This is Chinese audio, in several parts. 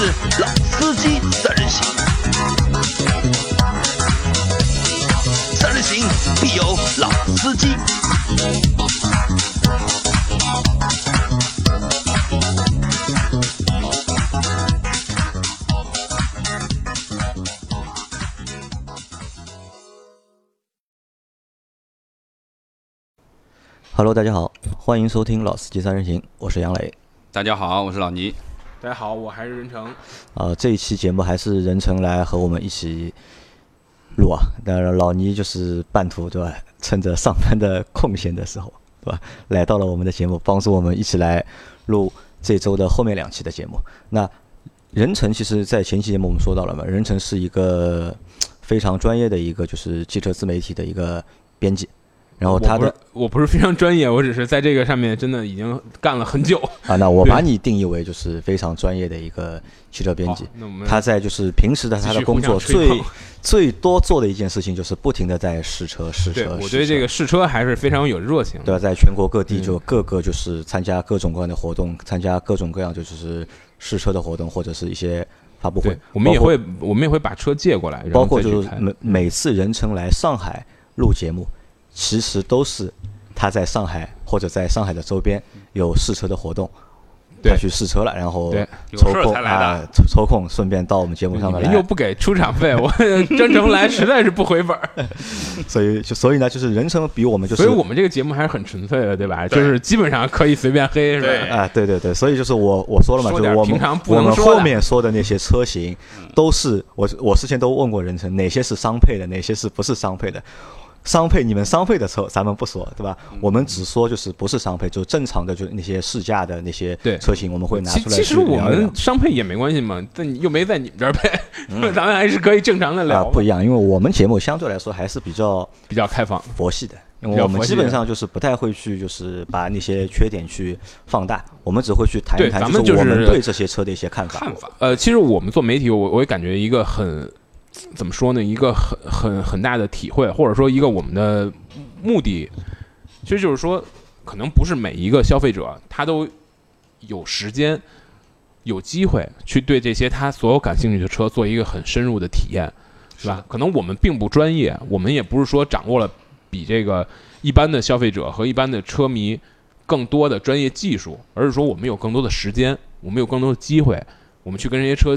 是老司机三人行，三人行必有老司机。Hello，大家好，欢迎收听《老司机三人行》，我是杨磊。大家好，我是老倪。大家好，我还是任成。啊，这一期节目还是任成来和我们一起录啊。当然，老倪就是半途对吧？趁着上班的空闲的时候，对吧？来到了我们的节目，帮助我们一起来录这周的后面两期的节目。那任成其实，在前期节目我们说到了嘛，任成是一个非常专业的一个就是汽车自媒体的一个编辑。然后他的我不是非常专业，我只是在这个上面真的已经干了很久啊。那我把你定义为就是非常专业的一个汽车编辑。他在就是平时的他的工作最 最多做的一件事情就是不停的在试车试车。我对这个试车还是非常有热情。对吧？在全国各地就各个就是参加各种各样的活动，参加各种各样就是试车的活动或者是一些发布会。我们也会我们也会把车借过来，包括就是每每次人称来上海录节目。其实都是他在上海或者在上海的周边有试车的活动，他去试车了，然后抽空啊抽空顺便到我们节目上面来。又不给出场费，我 真诚来实在是不回本儿。所以就所以呢，就是人称比我们就是，所以我们这个节目还是很纯粹的，对吧？就是基本上可以随便黑，是吧？啊，对对对，所以就是我我说了嘛，就是我们我们后面说的那些车型都是我我之前都问过人称，哪些是商配的，哪些是不是商配的。商配，你们商配的车咱们不说，对吧？我们只说就是不是商配，就正常的，就是那些试驾的那些车型，我们会拿出来其实我们商配也没关系嘛，但又没在你们这儿配，咱们还是可以正常的聊。不一样，因为我们节目相对来说还是比较比较开放、佛系的，因为我们基本上就是不太会去就是把那些缺点去放大，我们只会去谈一谈就是我们对这些车的一些看法。看法。呃，其实我们做媒体，我我也感觉一个很。怎么说呢？一个很很很大的体会，或者说一个我们的目的，其实就是说，可能不是每一个消费者他都有时间、有机会去对这些他所有感兴趣的车做一个很深入的体验，是吧？可能我们并不专业，我们也不是说掌握了比这个一般的消费者和一般的车迷更多的专业技术，而是说我们有更多的时间，我们有更多的机会，我们去跟这些车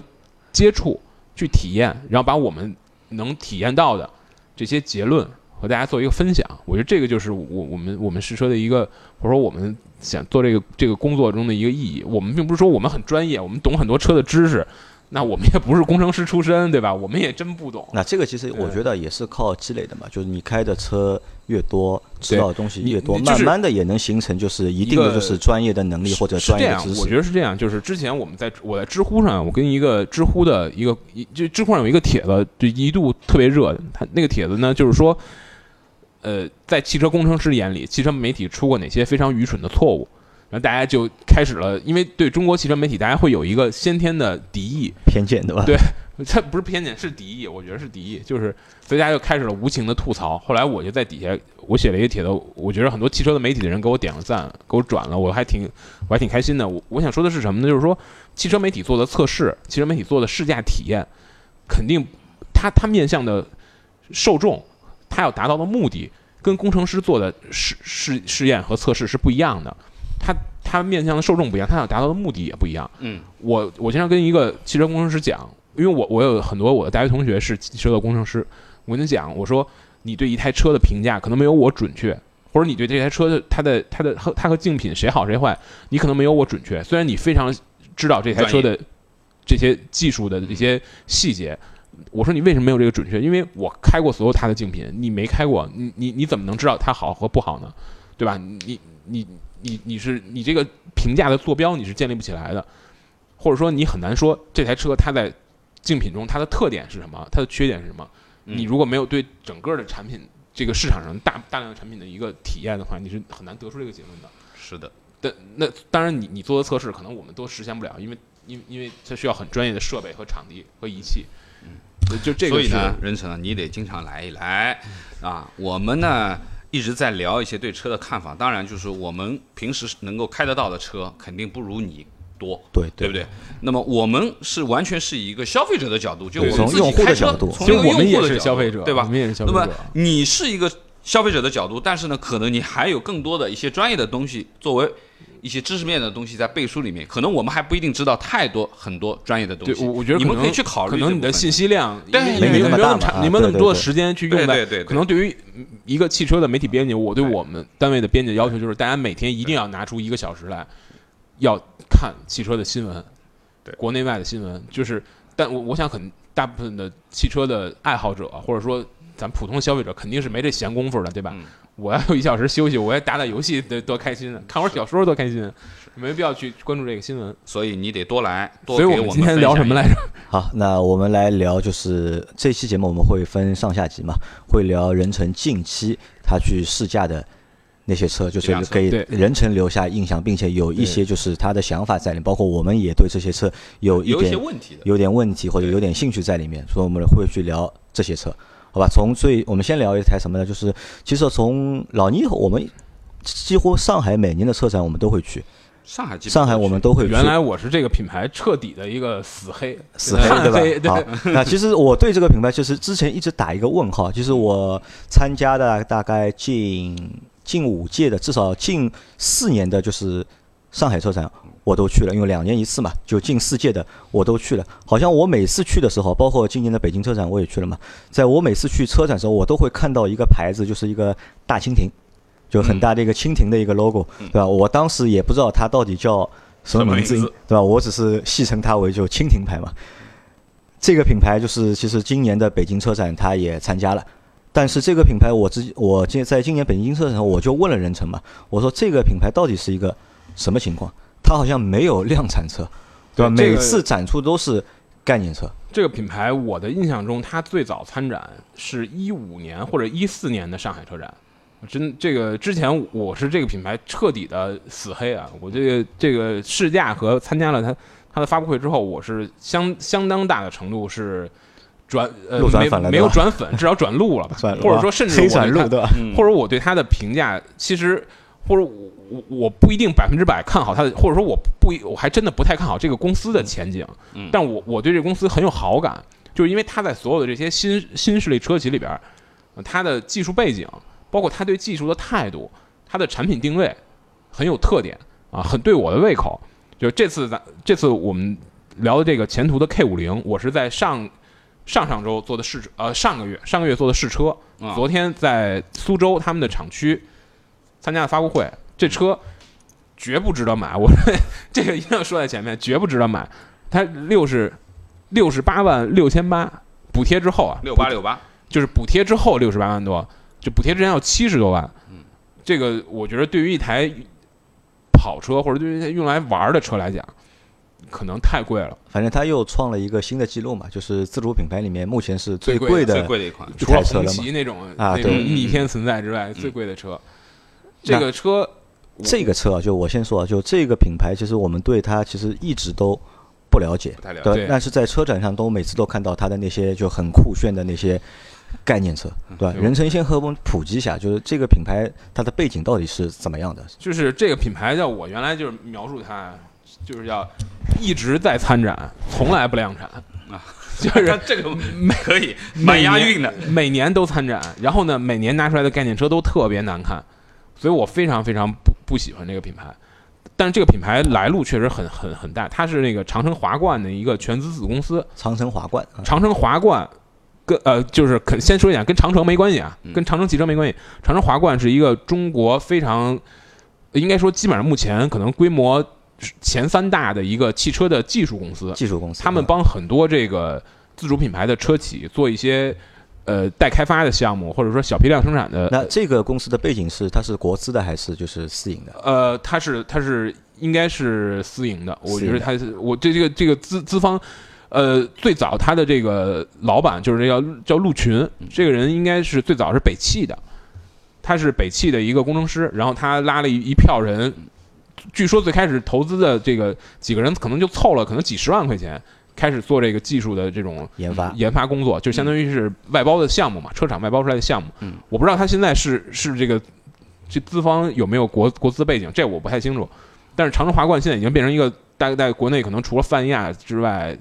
接触。去体验，然后把我们能体验到的这些结论和大家做一个分享。我觉得这个就是我我们我们试车的一个，或者说我们想做这个这个工作中的一个意义。我们并不是说我们很专业，我们懂很多车的知识。那我们也不是工程师出身，对吧？我们也真不懂。那这个其实我觉得也是靠积累的嘛，就是你开的车越多，知道的东西越多，慢慢的也能形成就是一定的就是专业的能力或者专业知识。我觉得是这样，就是之前我们在我在知乎上，我跟一个知乎的一个一就知乎上有一个帖子，就一度特别热。他那个帖子呢，就是说，呃，在汽车工程师眼里，汽车媒体出过哪些非常愚蠢的错误？然后大家就开始了，因为对中国汽车媒体，大家会有一个先天的敌意、偏见，对吧？对，这不是偏见，是敌意。我觉得是敌意，就是所以大家就开始了无情的吐槽。后来我就在底下，我写了一个帖子，我觉得很多汽车的媒体的人给我点了赞，给我转了，我还挺我还挺开心的。我我想说的是什么呢？就是说，汽车媒体做的测试，汽车媒体做的试驾体验，肯定他他面向的受众，他要达到的目的，跟工程师做的试试试验和测试是不一样的。他他面向的受众不一样，他想达到的目的也不一样。嗯，我我经常跟一个汽车工程师讲，因为我我有很多我的大学同学是汽车的工程师，我跟他讲，我说你对一台车的评价可能没有我准确，或者你对这台车的它的它的和它和竞品谁好谁坏，你可能没有我准确。虽然你非常知道这台车的这些技术的这些细节，我说你为什么没有这个准确？因为我开过所有它的竞品，你没开过，你你你怎么能知道它好和不好呢？对吧？你你。你你是你这个评价的坐标你是建立不起来的，或者说你很难说这台车它在竞品中它的特点是什么，它的缺点是什么？你如果没有对整个的产品这个市场上大大量的产品的一个体验的话，你是很难得出这个结论的。是的，但那当然你你做的测试可能我们都实现不了，因为因因为它需要很专业的设备和场地和仪器。嗯，就这个。所以呢，任成，你得经常来一来啊，我们呢。一直在聊一些对车的看法，当然就是我们平时能够开得到的车，肯定不如你多，对对不对？那么我们是完全是以一个消费者的角度，就我们自己从用户的开车角度从我们也用户的角度是消费者对吧？我们也是消费那么你是一个消费者的角度，但是呢，可能你还有更多的一些专业的东西作为。一些知识面的东西在背书里面，可能我们还不一定知道太多很多专业的东对，西。我我觉得你们可以去考虑可能你的信息量，对因为没你没有那么长你们那么多的时间去用在，对对对对。可能对于一个汽车的媒体编辑，我对我们单位的编辑要求就是，大家每天一定要拿出一个小时来，要看汽车的新闻，对国内外的新闻，就是，但我我想很大部分的汽车的爱好者，或者说咱普通消费者，肯定是没这闲工夫的，对吧？嗯我要有一小时休息，我要打打游戏，得多开心啊！看会儿小说多开心啊，没必要去关注这个新闻。所以你得多来，多所以给我我们今天聊什么来着？好，那我们来聊，就是这期节目我们会分上下集嘛，会聊任成近期他去试驾的那些车，就是给对任成留下印象，并且有一些就是他的想法在里面，包括我们也对这些车有一有一些点问题的。有点问题或者有点兴趣在里面，所以我们会去聊这些车，好吧？从最我们先聊一台什么呢？就是其实从老倪我们几乎上海每年的车展我们都会去，上海上海我们都会。原来我是这个品牌彻底的一个死黑，死黑对吧？好，那其实我对这个品牌就是之前一直打一个问号，就是我参加的大概近近五届的，至少近四年的，就是上海车展我都去了，因为两年一次嘛，就近四届的我都去了。好像我每次去的时候，包括今年的北京车展我也去了嘛，在我每次去车展的时候，我都会看到一个牌子，就是一个大蜻蜓，就很大的一个蜻蜓的一个 logo，、对吧？我当时也不知道它到底叫什么名字，对吧？我只是戏称它为就蜻蜓牌嘛。这个品牌就是其实今年的北京车展它也参加了，但是这个品牌我之我今在今年北京车展上我就问了任成嘛，我说这个品牌到底是一个什么情况？它好像没有量产车，对吧？对每次展出都是概念车，这个品牌，我的印象中，它最早参展是一五年或者一四年的上海车展。真这个之前我是这个品牌彻底的死黑啊！我这个这个试驾和参加了它它的发布会之后，我是相相当大的程度是转呃没没有转粉，至少转路了吧？或者说甚至黑我对它转路 或者我对它的评价，其实或者我我我不一定百分之百看好它的，或者说我不一我还真的不太看好这个公司的前景。嗯但我我对这个公司很有好感，就是因为它在所有的这些新新势力车企里边它的技术背景，包括它对技术的态度，它的产品定位很有特点啊，很对我的胃口。就这次咱这次我们聊的这个前途的 K 五零，我是在上上上周做的试车，呃上个月上个月做的试车，啊昨天在苏州他们的厂区参加了发布会，这车绝不值得买。我 这个一定要说在前面，绝不值得买。它六十六十八万六千八，补贴之后啊，六八六八，就是补贴之后六十八万多，就补贴之前要七十多万。这个我觉得对于一台跑车或者对于一台用来玩儿的车来讲，可能太贵了。反正它又创了一个新的记录嘛，就是自主品牌里面目前是最最贵的最贵的一款。除了台车了嘛。红旗那种啊对那种逆天存在之外，最贵的车，这个车这个车啊，就我先说啊，就这个品牌，其实我们对它其实一直都不了解，不太了解对对但是在车展上都每次都看到它的那些就很酷炫的那些概念车，对吧？对任成先和我们普及一下，就是这个品牌它的背景到底是怎么样的？就是这个品牌叫我原来就是描述它，就是要一直在参展，从来不量产啊，就是 这个可以蛮押韵的。每年都参展，然后呢，每年拿出来的概念车都特别难看，所以我非常非常不不喜欢这个品牌。但是这个品牌来路确实很很很大，它是那个长城华冠的一个全资子公司，长城华冠啊，长城华冠跟呃，就是肯先说一下，跟长城没关系啊，嗯跟长城汽车没关系。长城华冠是一个中国非常，应该说基本上目前可能规模前三大的一个汽车的技术公司，技术公司，他们啊帮很多这个自主品牌的车企做一些呃待开发的项目，或者说小批量生产的。那这个公司的背景是它是国资的还是就是私营的？呃，它是它是应该是私营的，我觉得它是我这这个这个资资方，呃，最早他的这个老板就是这叫叫陆群，这个人应该是最早是北汽的，他是北汽的一个工程师，然后他拉了一一票人，据说最开始投资的这个几个人可能就凑了可能几十万块钱。开始做这个技术的这种研发研发工作，就相当于是外包的项目嘛，车厂外包出来的项目。嗯，我不知道他现在是是这个这资方有没有国国资背景，这我不太清楚。但是长城华冠现在已经变成一个大概在国内可能除了泛亚之外，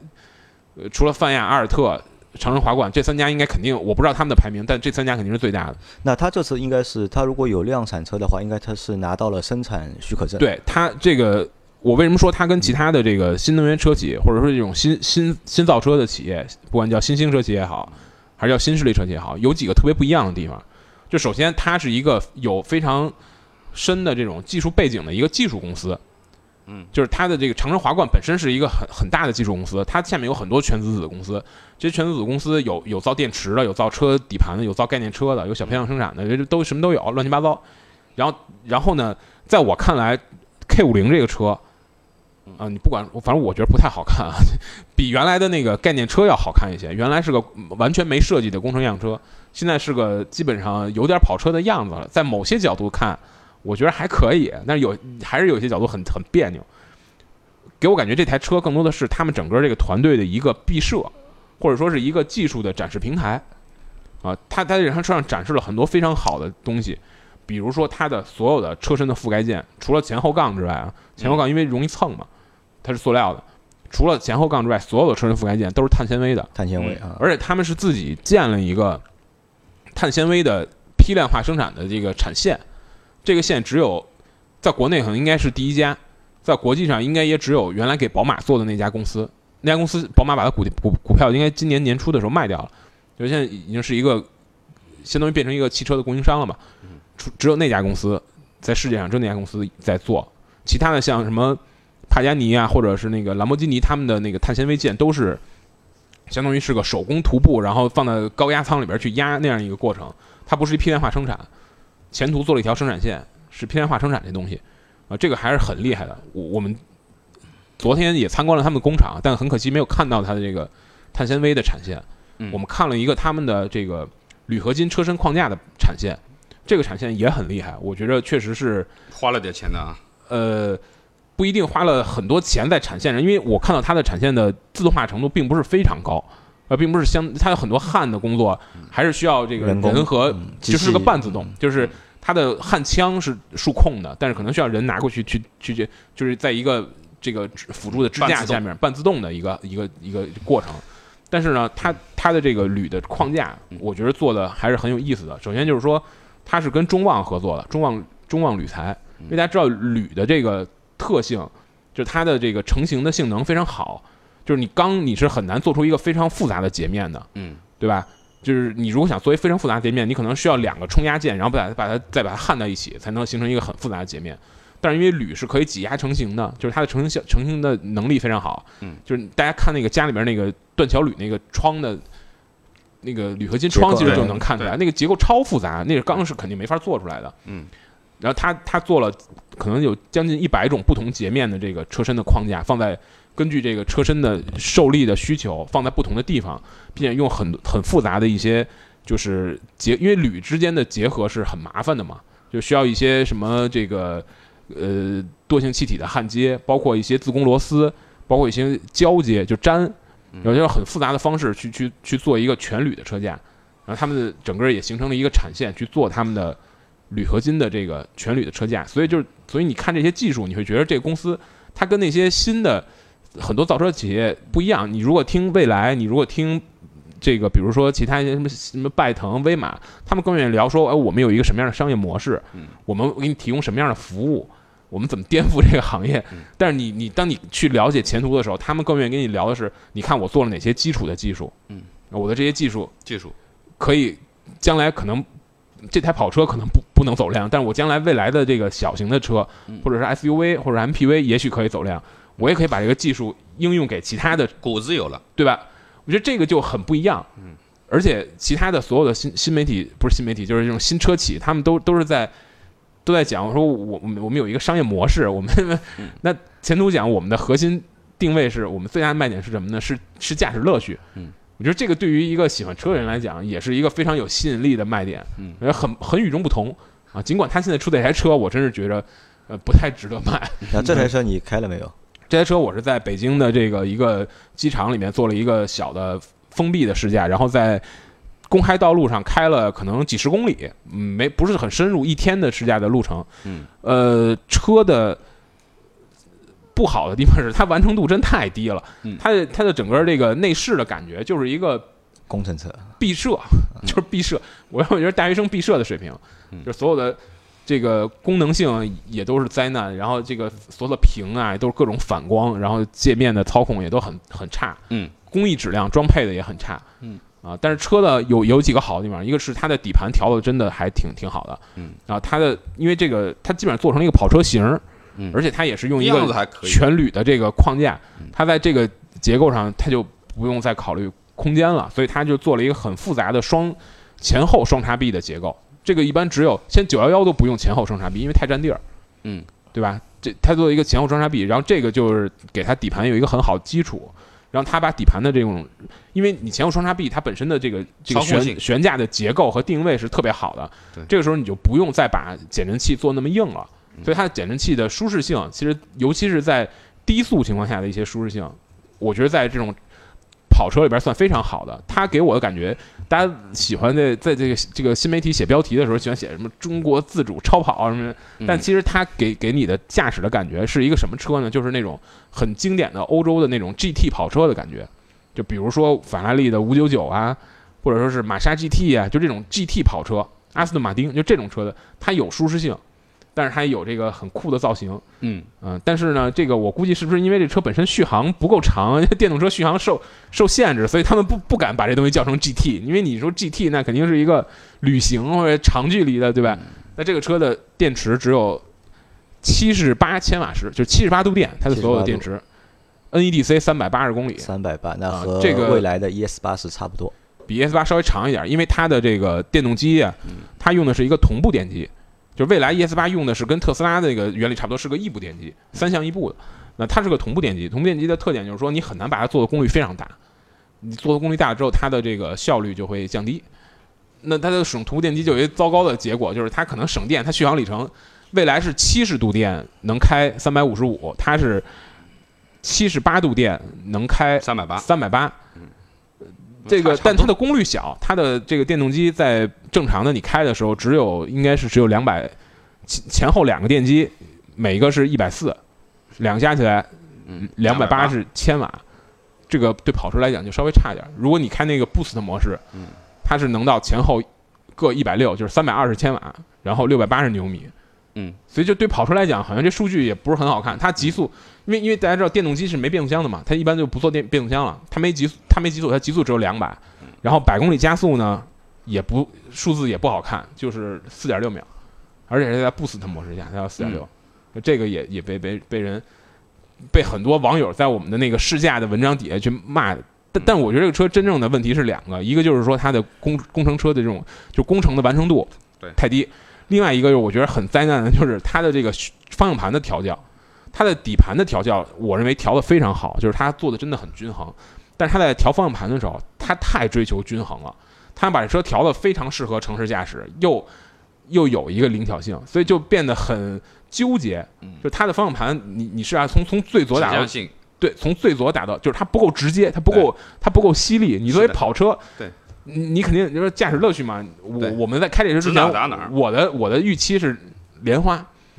呃，除了泛亚、阿尔特、长城华冠这三家，应该肯定我不知道他们的排名，但这三家肯定是最大的。那他这次应该是，他如果有量产车的话，应该他是拿到了生产许可证。，对他这个，我为什么说它跟其他的这个新能源车企，或者说这种新新新造车的企业，不管叫新兴车企也好，还是叫新势力车企也好，有几个特别不一样的地方。就首先，它是一个有非常深的这种技术背景的一个技术公司。嗯，就是它的这个长城华冠本身是一个很很大的技术公司，它下面有很多全资子公司。这些全资子公司有有造电池的，有造车底盘的，有造概念车的，有小批量生产的，这都什么都有，乱七八糟。然后然后呢，在我看来，K 五零这个车，啊、你不管，反正我觉得不太好看啊，比原来的那个概念车要好看一些。原来是个完全没设计的工程样车，现在是个基本上有点跑车的样子了。在某些角度看，我觉得还可以，但是有还是有些角度很很别扭。给我感觉这台车更多的是他们整个这个团队的一个毕设，或者说是一个技术的展示平台。啊，它它在这台车上展示了很多非常好的东西，比如说它的所有的车身的覆盖件，除了前后杠之外啊，前后杠因为容易蹭嘛，它是塑料的。除了前后杠之外，所有的车身覆盖件都是碳纤维的，碳纤维啊，而且他们是自己建了一个碳纤维的批量化生产的这个产线，这个线只有在国内可能应该是第一家，在国际上应该也只有原来给宝马做的那家公司。那家公司宝马把它股股股票应该今年年初的时候卖掉了，就现在已经是一个相当于变成一个汽车的供应商了嘛。除只有那家公司在世界上只有那家公司在做，其他的像什么帕加尼啊，或者是那个兰博基尼他们的那个碳纤维件都是相当于是个手工涂布，然后放在高压舱里边去压那样一个过程，它不是一批量化生产，前途做了一条生产线，是批量化生产这东西，啊、这个还是很厉害的。我我们昨天也参观了他们的工厂，但很可惜没有看到它的这个碳纤维的产线。嗯我们看了一个他们的这个铝合金车身框架的产线，这个产线也很厉害，我觉得确实是花了点钱的啊。呃，不一定花了很多钱在产线上，因为我看到它的产线的自动化程度并不是非常高，呃，并不是相，它有很多焊的工作，还是需要这个人和就是个半自动，就是它的焊枪是数控的，但是可能需要人拿过去去去去，就是在一个这个辅助的支架下面半自动。的一个一个一个过程。但是呢，它它的这个铝的框架，我觉得做的还是很有意思的。首先就是说，它是跟中旺合作的，中旺中旺铝材，因为大家知道铝的这个特性，就是它的这个成型的性能非常好，就是你钢你是很难做出一个非常复杂的截面的，嗯，对吧？就是你如果想做一非常复杂的截面，你可能需要两个冲压件，然后把它把它再把它焊在一起，才能形成一个很复杂的截面。但是因为铝是可以挤压成型的，就是它的成型效成型的能力非常好。嗯，就是大家看那个家里边那个断桥铝那个窗的，那个铝合金窗，其实就能看出来，那个结构超复杂，那个钢是肯定没法做出来的。嗯，然后他他做了可能有将近一百种不同截面的这个车身的框架，放在根据这个车身的受力的需求放在不同的地方，并且用很很复杂的一些就是结，因为铝之间的结合是很麻烦的嘛，就需要一些什么这个呃惰性气体的焊接，包括一些自攻螺丝，包括一些胶接就粘，有些很复杂的方式去去去做一个全铝的车架，然后他们整个也形成了一个产线去做他们的铝合金的这个全铝的车架，所以就是所以你看这些技术，你会觉得这个公司它跟那些新的很多造车企业不一样。你如果听蔚来，你如果听这个，比如说其他一些什么什么拜腾、威马，他们更愿意聊说，哎，我们有一个什么样的商业模式，我们给你提供什么样的服务，我们怎么颠覆这个行业。但是你你当你去了解前途的时候，他们更愿意跟你聊的是，你看我做了哪些基础的技术，嗯，我的这些技术技术可以将来可能这台跑车可能不不能走量，但是我将来未来的这个小型的车，或者是 SUV 或者 MPV，也许可以走量，我也可以把这个技术应用给其他的，骨子有了，对吧？我觉得这个就很不一样，嗯，而且其他的所有的新新媒体不是新媒体，就是这种新车企，他们都都是在都在讲我说我我们我们有一个商业模式，我们 那前途讲我们的核心定位是我们最大的卖点是什么呢？是是驾驶乐趣，嗯。我觉得这个对于一个喜欢车的人来讲，也是一个非常有吸引力的卖点，嗯，我觉得很很与众不同啊。尽管他现在出这台车，我真是觉得，呃，不太值得卖。那这台车你开了没有？这台车我是在北京的这个一个机场里面做了一个小的封闭的试驾，然后在公开道路上开了可能几十公里，嗯，没不是很深入，一天的试驾的路程。嗯，呃，车的不好的地方是它完成度真太低了。嗯，它的它的整个这个内饰的感觉就是一个工程车，毕设，就是毕设。我我觉得大学生毕设的水平，嗯。就所有的这个功能性也都是灾难，然后这个所有的屏啊都是各种反光，然后界面的操控也都很很差，嗯，工艺质量装配的也很差，嗯。啊，但是车的有有几个好的地方，一个是它的底盘调的真的还挺挺好的，嗯，然后它的因为这个它基本上做成了一个跑车型儿，嗯。而且它也是用一个全铝的这个框架嗯，它在这个结构上它就不用再考虑空间了，所以它就做了一个很复杂的双前后双叉臂的结构。这个一般只有现在九幺幺都不用前后双叉臂，因为太占地儿，嗯，对吧？这它做一个前后双叉臂，然后这个就是给它底盘有一个很好的基础，然后它把底盘的这种，因为你前后双叉臂它本身的这个这个悬悬架的结构和定位是特别好的对，这个时候你就不用再把减震器做那么硬了，嗯所以它的减震器的舒适性，其实尤其是在低速情况下的一些舒适性，我觉得在这种跑车里边算非常好的。它给我的感觉，大家喜欢在在这个这个新媒体写标题的时候，喜欢写什么中国自主超跑啊什么但其实它给给你的驾驶的感觉是一个什么车呢？就是那种很经典的欧洲的那种 GT 跑车的感觉，就比如说法拉利的五九九啊，或者说是玛莎 GT 啊，就这种 GT 跑车，阿斯顿马丁就这种车的，它有舒适性，但是它有这个很酷的造型。嗯嗯、但是呢，这个我估计是不是因为这车本身续航不够长，电动车续航受受限制，所以他们不不敢把这东西叫成 GT，因为你说 GT 那肯定是一个旅行或者长距离的，对吧？那这个车的电池只有七十八千瓦时，就是七十八度电，它的所有的电池，NEDC 三百八十公里，三百八，那啊和这个未来的 ES 八是差不多。比 ES 八稍微长一点，因为它的这个电动机啊，它用的是一个同步电机，就未来 ES 八用的是跟特斯拉的这个原理差不多，是个异步电机，三相异步的。那它是个同步电机，同步电机的特点就是说你很难把它做的功率非常大，你做的功率大了之后，它的这个效率就会降低。那它的使用同步电机就有一个糟糕的结果，就是它可能省电，它续航里程未来是七十度电能开三百五十五，它是七十八度电能开三百八，三百八。这个，但它的功率小，它的这个电动机在正常的你开的时候，只有应该是只有两百，前前后两个电机，每个是一百四，两个加起来嗯两百八十千瓦，这个对跑车来讲就稍微差一点。如果你开那个 Boost 模式，嗯它是能到前后各一百六，就是三百二十千瓦，然后六百八十牛米，嗯，所以就对跑车来讲，好像这数据也不是很好看。它极速，因为因为大家知道电动机是没变速箱的嘛，它一般就不做电变速箱了。它没极速，它没极速，它极速只有两百，然后百公里加速呢也不数字也不好看，就是四点六秒，而且是在 Boost 模式下，它要四点六，这个也也被被被人被很多网友在我们的那个试驾的文章底下去骂。但但我觉得这个车真正的问题是两个，一个就是说它的工工程车的这种就工程的完成度对太低，另外一个就是我觉得很灾难的就是它的这个方向盘的调教，它的底盘的调教，我认为调的非常好，就是它做的真的很均衡。但是它在调方向盘的时候，它太追求均衡了，它把这车调的非常适合城市驾驶，又又有一个灵巧性，所以就变得很纠结。嗯就它的方向盘，你你是啊，从从最左打到对，从最左打到，就是它不够直接，它不够，它不够犀利。你作为跑车，对，你你肯定就是说驾驶乐趣嘛。我我们在开这车之前打哪，我的我的预期是莲花，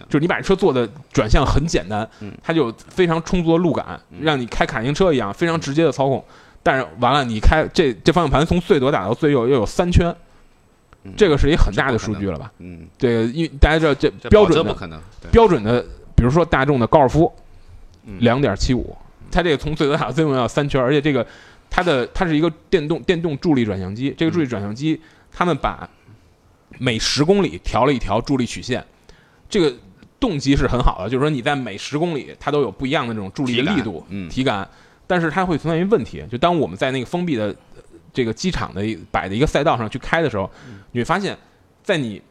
就是你把这车做的转向很简单嗯，它就有非常充足的路感，让你开卡丁车一样非常直接的操控。但是完了，你开这这方向盘从最左打到最右又有三圈，嗯。这个是一个很大的数据了吧？嗯，这个因为大家知道这标准的标准的，比如说大众的高尔夫，嗯。两点七五，它这个从最左打到最右要三圈，而且这个它的它是一个电动电动助力转向机，这个助力转向机，他们把每十公里调了一条助力曲线，这个动机是很好的，就是说你在每十公里它都有不一样的这种助力的力度、嗯。体感，但是它会存在一个问题，就当我们在那个封闭的呃这个机场的摆的一个赛道上去开的时候，你会发现，在你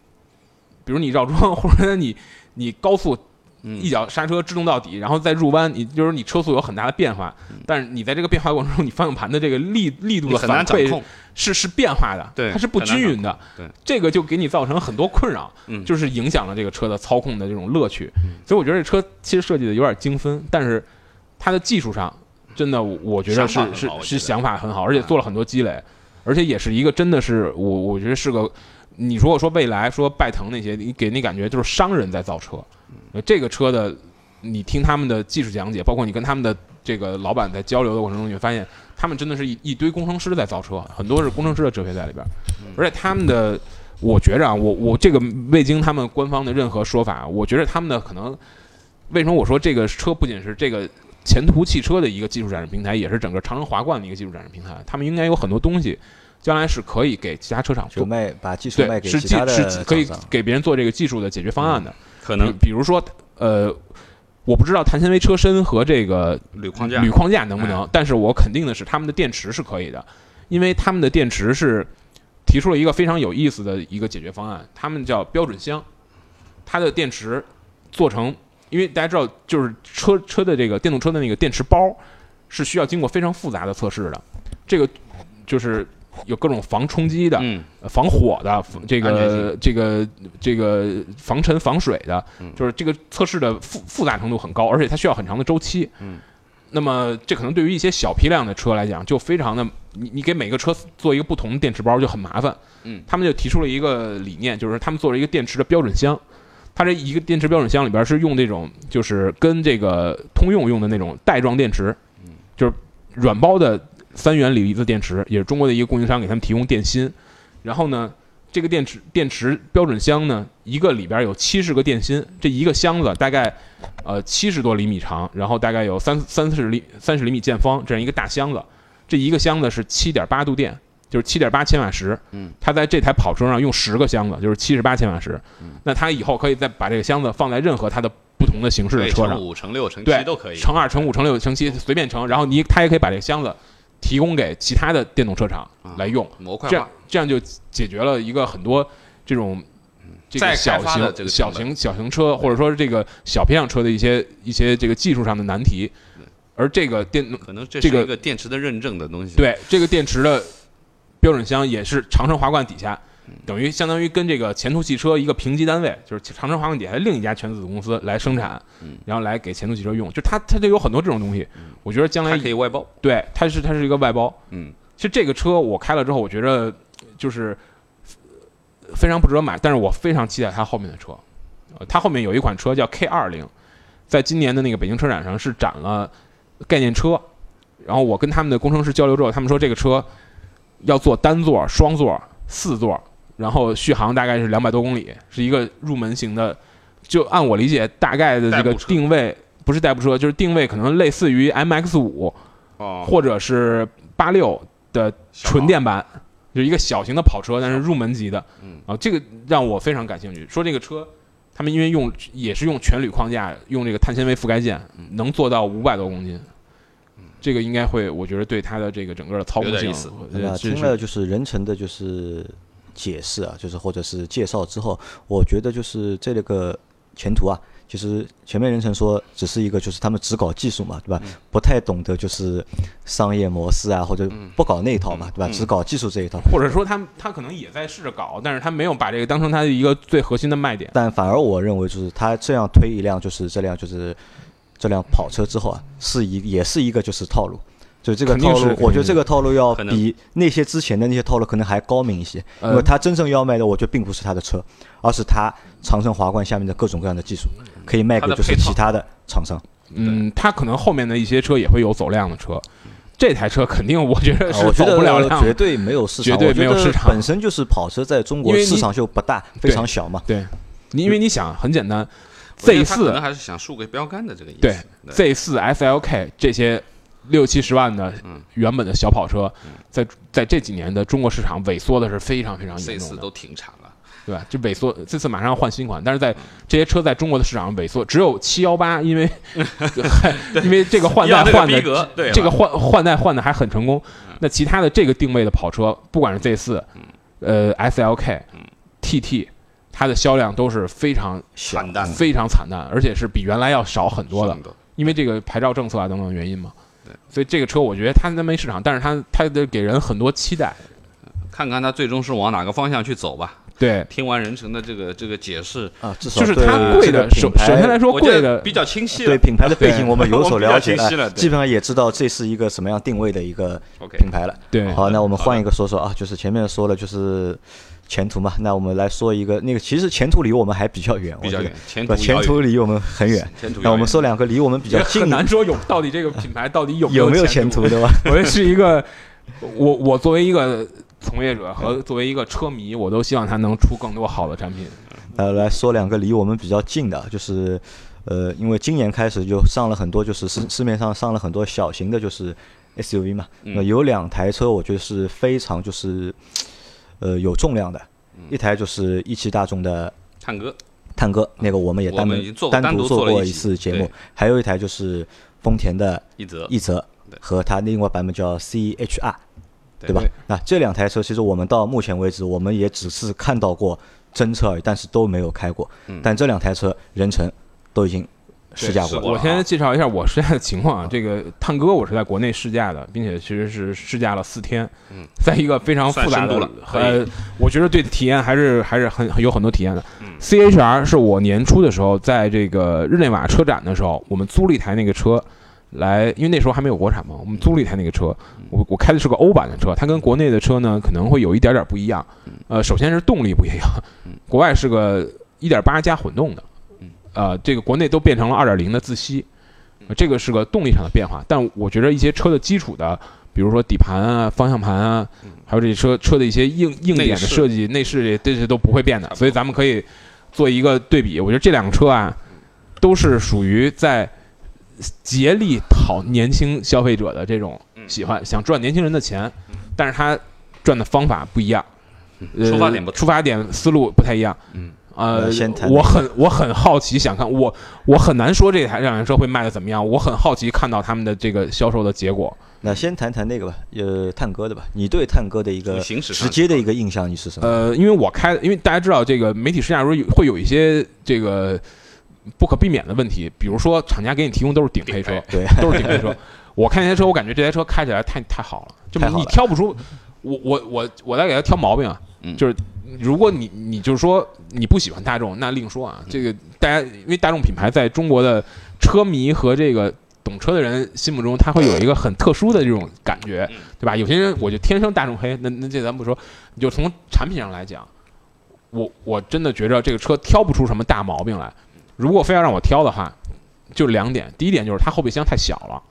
比如你绕桩或者你你高速嗯一脚刹车制动到底，然后再入弯，你就是你车速有很大的变化，但是你在这个变化过程中，你方向盘的这个力力度的反馈是是变化的，对它是不均匀的，很难掌控这个就给你造成很多困扰，嗯就是影响了这个车的操控的这种乐趣。所以我觉得这车其实设计的有点精分，但是它的技术上真的我我觉得是是是想法很好，而且做了很多积累，而且也是一个真的是我我觉得是个。你如果说未来说拜腾那些，你给你感觉就是商人在造车，呃这个车的你听他们的技术讲解，包括你跟他们的这个老板在交流的过程中，你会发现他们真的是一一堆工程师在造车，很多是工程师的哲学在里边儿，而且他们的。我觉着啊，我我这个未经他们官方的任何说法，我觉得他们的可能，为什么我说这个车不仅是这个前途汽车的一个技术展示平台，也是整个长城华冠的一个技术展示平台，他们应该有很多东西，将来是可以给其他车厂就做，卖把技术卖对，是技给其他的是可以给别人做这个技术的解决方案的，可能比比如说呃。我不知道碳纤维车身和这个铝框架。铝框架能不哎。能，但是我肯定的是他们的电池是可以的，因为他们的电池是提出了一个非常有意思的一个解决方案，他们叫标准箱，它的电池做成，因为大家知道，就是车车的这个电动车的那个电池包是需要经过非常复杂的测试的，这个就是有各种防冲击的，防火的，这个这个这个防尘防水的，嗯就是这个测试的复复杂程度很高，而且它需要很长的周期。嗯，那么这可能对于一些小批量的车来讲，就非常的，你你给每个车做一个不同的电池包就很麻烦。嗯，他们就提出了一个理念，就是他们做了一个电池的标准箱。它这一个电池标准箱里边是用这种，就是跟这个通用用的那种袋装电池，嗯，就是软包的三元锂离子电池，也是中国的一个供应商给他们提供电芯。然后呢，这个电池电池标准箱呢，一个里边有七十个电芯，这一个箱子大概呃七十多厘米长，然后大概有三三十厘三十厘米见方，这样一个大箱子。这一个箱子是七点八度电，就是七点八千瓦时。嗯，它在这台跑车上用十个箱子，就是七十八千瓦时。嗯，那它以后可以再把这个箱子放在任何它的不同的形式的，车上乘，五、乘六、乘七都可以。乘二、乘五、乘六、乘七随便乘，然后你它也可以把这个箱子提供给其他的电动车厂啊来用。这样模块化，这样就解决了一个很多这种这个小型个小型小型车，或者说是这个小批量车的一些一些这个技术上的难题。而这个电可能这这个是一个电池的认证的东西。，对这个电池的标准箱也是长城华冠底下，等于相当于跟这个前途汽车一个评级单位，就是长城华冠底下另一家全资子公司来生产嗯，然后来给前途汽车用。就它它就有很多这种东西，我觉得将来可以外包。对它是它是一个外包。嗯，其实这个车我开了之后，我觉得就是呃非常不值得买，但是我非常期待它后面的车。呃，它后面有一款车叫 K 二零，在今年的那个北京车展上是展了概念车。然后我跟他们的工程师交流之后，他们说这个车要做单座、双座、四座，然后续航大概是两百多公里，是一个入门型的。就按我理解，大概的这个定位不是代步车，就是定位可能类似于 MX 五，哦，或者是八六的纯电版，就是一个小型的跑车，但是入门级的。嗯啊，这个让我非常感兴趣。说这个车，他们因为用也是用全铝框架，用这个碳纤维覆盖件，嗯能做到五百多公斤。这个应该会，我觉得对它的这个整个的操控性听了就是人成的，就是解释啊，就是或者是介绍之后，我觉得就是这个前途啊，其实前面人曾说只是一个就是他们只搞技术嘛，对吧？嗯不太懂得就是商业模式啊，或者不搞那一套嘛，对吧？嗯只搞技术这一套，或者说他他可能也在试着搞，但是他没有把这个当成他的一个最核心的卖点。但反而我认为就是他这样推一辆就是这辆就是这辆跑车之后啊，是一也是一个就是套路。就这个套路我觉得这个套路要比那些之前的那些套路可能还高明一些，因为呃他真正要卖的，我觉得并不是他的车，而是他长城华冠下面的各种各样的技术，可以卖给就是其他的厂商。嗯，他可能后面的一些车也会有走量的车，这台车肯定我觉得啊是我觉走不了得量。的。绝对没有市场，绝对没有我觉得市场。本身就是跑车在中国市场就不大，非常小嘛。对，你因为你想很简单，Z 四可能还是想竖个标杆的这个意思。对 Z 四 SLK 这些六七十万的嗯。原本的小跑车，在在这几年的中国市场萎缩的是非常非常严重的。四都，停产了，对吧？就萎缩，这次马上要换新款，但是在这些车在中国的市场上萎缩，只有七幺八，因为 因为这个换代换的这个换换代换的还很成功。那其他的这个定位的跑车，不管是 Z 四、呃 SLK、TT，它的销量都是非常惨淡非常惨淡，而且是比原来要少很多的因为这个牌照政策啊等等原因嘛对。所以这个车我觉得它它没市场，但是它它得给人很多期待。看看它最终是往哪个方向去走吧。对，听完任成的这个这个解释，啊，至少就是它贵的，首首先来说贵的比较清晰了。对品牌的背景我们有所 了解了基本上也知道这是一个什么样定位的一个品牌了。对好，那我们换一个说说啊，就是前面说了就是前途嘛，那我们来说一个那个，其实前途离我们还比较远，比较远前途前途离我们很远。前途那我们说两个离我们比较也 近很难说有到底这个品牌到底有有没有前前途，对吧？我觉得是一个，我我作为一个从业者和作为一个车迷，我都希望它能出更多好的产品。呃，来说两个离我们比较近的，就是呃，因为今年开始就上了很多，就是市市面上上了很多小型的，就是 SUV 嘛。嗯那有两台车，我觉得是非常就是呃有重量的，嗯。一台就是一汽大众的探戈，探戈，那个我们也我单独独做过一次节目，还有一台就是丰田的一泽。奕泽和它另外版本叫 CHR，对。对吧？那这两台车其实我们到目前为止，我们也只是看到过真车而已，但是都没有开过。嗯。但这两台车人成都已经试驾过我先介绍一下我试驾的情况啊。这个探戈我是在国内试驾的，并且其实是试驾了四天，嗯在一个非常复杂的呃，我觉得对体验还是还是很很有很多体验的。嗯 CHR 是我年初的时候在这个日内瓦车展的时候，我们租了一台那个车。来，因为那时候还没有国产嘛，我们租了一台那个车，我我开的是个欧版的车，它跟国内的车呢可能会有一点点不一样。呃，首先是动力不一样，国外是个一点八加混动的，呃，这个国内都变成了二点零的自吸，呃这个是个动力上的变化。但我觉得一些车的基础的，比如说底盘啊、方向盘啊，还有这车车的一些硬硬点的设计、内饰这这些都不会变的，所以咱们可以做一个对比。我觉得这两个车啊，都是属于在竭力讨年轻消费者的这种喜欢，想赚年轻人的钱，但是他赚的方法不一样，呃出发点不出发点思路不太一样。嗯，呃呃先，谈我很我很好奇，想看我我很难说这台这辆车会卖的怎么样，我很好奇看到他们的这个销售的结果。那先谈谈那个吧，呃，探戈的吧。你对探戈的一个行驶直接的一个印象，你是什么？呃，因为我开，因为大家知道这个媒体试驾时候有会有一些这个不可避免的问题，比如说厂家给你提供都是顶配车，对，都是顶配车。我看那台车，我感觉这台车开起来太太好了，就你挑不出，我我我我在给他挑毛病啊，嗯就是如果你你就是说你不喜欢大众，那另说啊。这个大家因为大众品牌在中国的车迷和这个懂车的人心目中，他会有一个很特殊的这种感觉，对吧？有些人我就天生大众黑，那那这咱不说，你就从产品上来讲，我我真的觉着这个车挑不出什么大毛病来。如果非要让我挑的话，就两点，第一点就是它后备箱太小了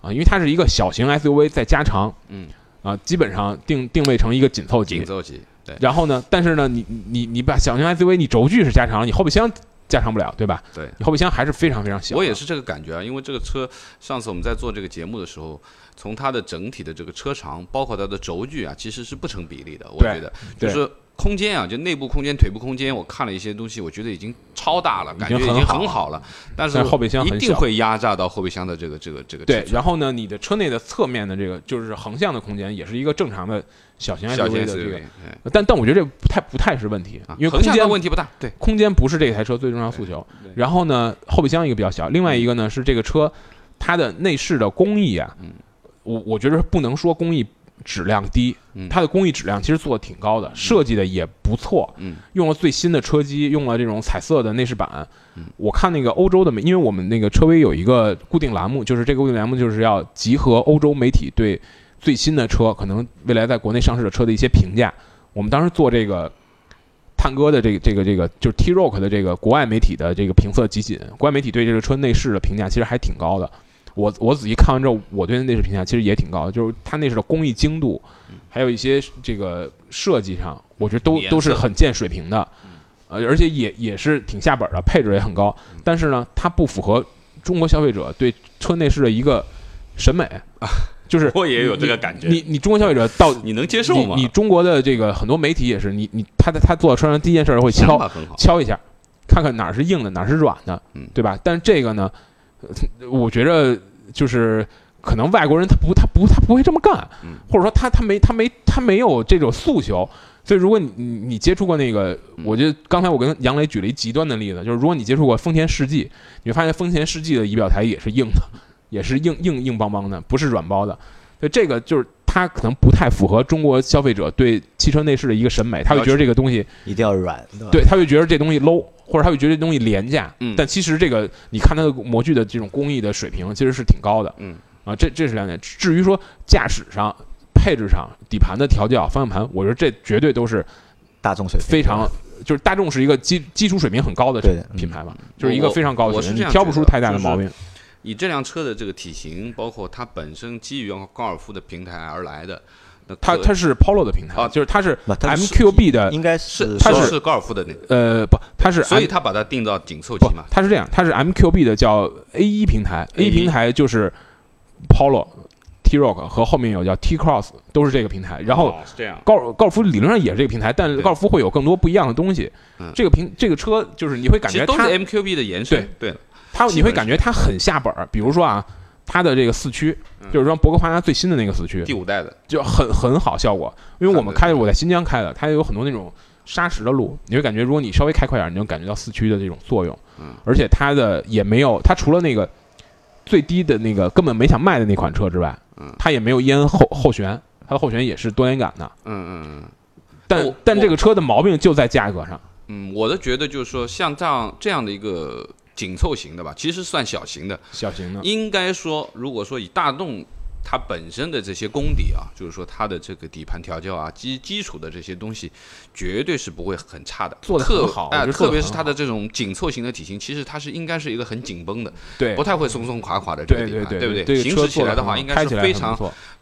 啊，因为它是一个小型 SUV 再加长，嗯啊，基本上定定位成一个紧凑级紧。凑级，对然后呢，但是呢，你你你把小型 SUV 你轴距是加长了，你后备箱加长不了，对吧？对。你后备箱还是非常非常小。我也是这个感觉啊，因为这个车上次我们在做这个节目的时候，从它的整体的这个车长，包括它的轴距啊，其实是不成比例的。我觉得就是空间啊，就内部空间、腿部空间，我看了一些东西，我觉得已经超大了，感觉已经很好了。但是后备箱一定会压榨到后备箱的这个这个这个对然后呢，你的车内的侧面的这个就是横向的空间，也是一个正常的小型小 SUV 型的这个但但我觉得这不太不太是问题啊，因为空间的问题不大，对，空间不是这台车最重要诉求。然后呢，后备箱一个比较小，另外一个呢是这个车它的内饰的工艺啊，我我觉得不能说工艺质量低，嗯它的工艺质量其实做的挺高的，设计的也不错，嗯用了最新的车机，用了这种彩色的内饰板。嗯我看那个欧洲的媒，因为我们那个车威有一个固定栏目，就是这个固定栏目就是要集合欧洲媒体对最新的车，可能未来在国内上市的车的一些评价。我们当时做这个探戈的这个这个这个就是 T Rock 的这个国外媒体的这个评测集锦，国外媒体对这个车内饰的评价其实还挺高的。我我仔细看完之后，我对内饰评价其实也挺高的，就是它内饰的工艺精度，还有一些这个设计上，我觉得都都是很见水平的，呃，而且也也是挺下本的，配置也很高。但是呢，它不符合中国消费者对车内饰的一个审美啊，就是我也有这个你感觉你你中国消费者到 你能接受吗？你你中国的这个很多媒体也是，你你他在他坐到车上第一件事会敲敲一下，看看哪儿是硬的，哪儿是软的，嗯对吧？但是这个呢，呃我觉着就是可能外国人他不他不他不会这么干，嗯或者说他他没他没他没有这种诉求。所以，如果你你你接触过那个，嗯我觉得刚才我跟杨磊举了一极端的例子，就是如果你接触过丰田世纪，你会发现丰田世纪的仪表台也是硬的，也是硬硬硬邦邦的，不是软包的。所以这个就是它可能不太符合中国消费者对汽车内饰的一个审美，他会觉得这个东西，一定要软，对？对，他会觉得这东西 low，或者他会觉得这东西廉价。嗯但其实这个你看它的模具的这种工艺的水平，其实是挺高的。嗯啊，这这是两点。至于说驾驶上、配置上、底盘的调教、方向盘，我觉得这绝对都是大众水平非常，就是大众是一个基基础水平很高的品牌嘛，就是一个非常高的你挑不出太大的毛病。以这辆车的这个体型，包括它本身基于高尔夫的平台而来的，那它它是 Polo 的平台，啊就是它是 MQB 的，应该是它是高尔夫的那个，呃不，它是所以它把它定到紧凑级嘛，。它是这样，它是 MQB 的叫 A 一平台 A1 平台就是 Polo、T Rock 和后面有叫 T Cross，都是这个平台。然后哦是这样，高尔高尔夫理论上也是这个平台，但对高尔夫会有更多不一样的东西嗯。这个平这个车就是你会感觉它其实都是 MQB 的延伸。对，它你会感觉它很下本儿。比如说啊，它的这个四驱，就是说博格华纳最新的那个四驱，第五代的，就很很好效果。因为我们开我在新疆开的，它有很多那种沙石的路，你会感觉如果你稍微开快点儿，你能感觉到四驱的这种作用。嗯，而且它的也没有，它除了那个最低的那个根本没想卖的那款车之外，嗯它也没有烟后后悬，它的后悬也是多连杆的。嗯嗯嗯。但但这个车的毛病就在价格上。嗯，我的觉得就是说，像这样这样的一个紧凑型的吧，其实算小型的。小型的，应该说，如果说以大众它本身的这些功底啊，就是说它的这个底盘调教啊，基基础的这些东西，绝对是不会很差的。做的特好我觉得做特别是它的这种紧凑型的体型，其实它是应该是一个很紧绷的，对不太会松松垮垮的这个底盘，对对对不对？这个行驶起来的话，应该是非常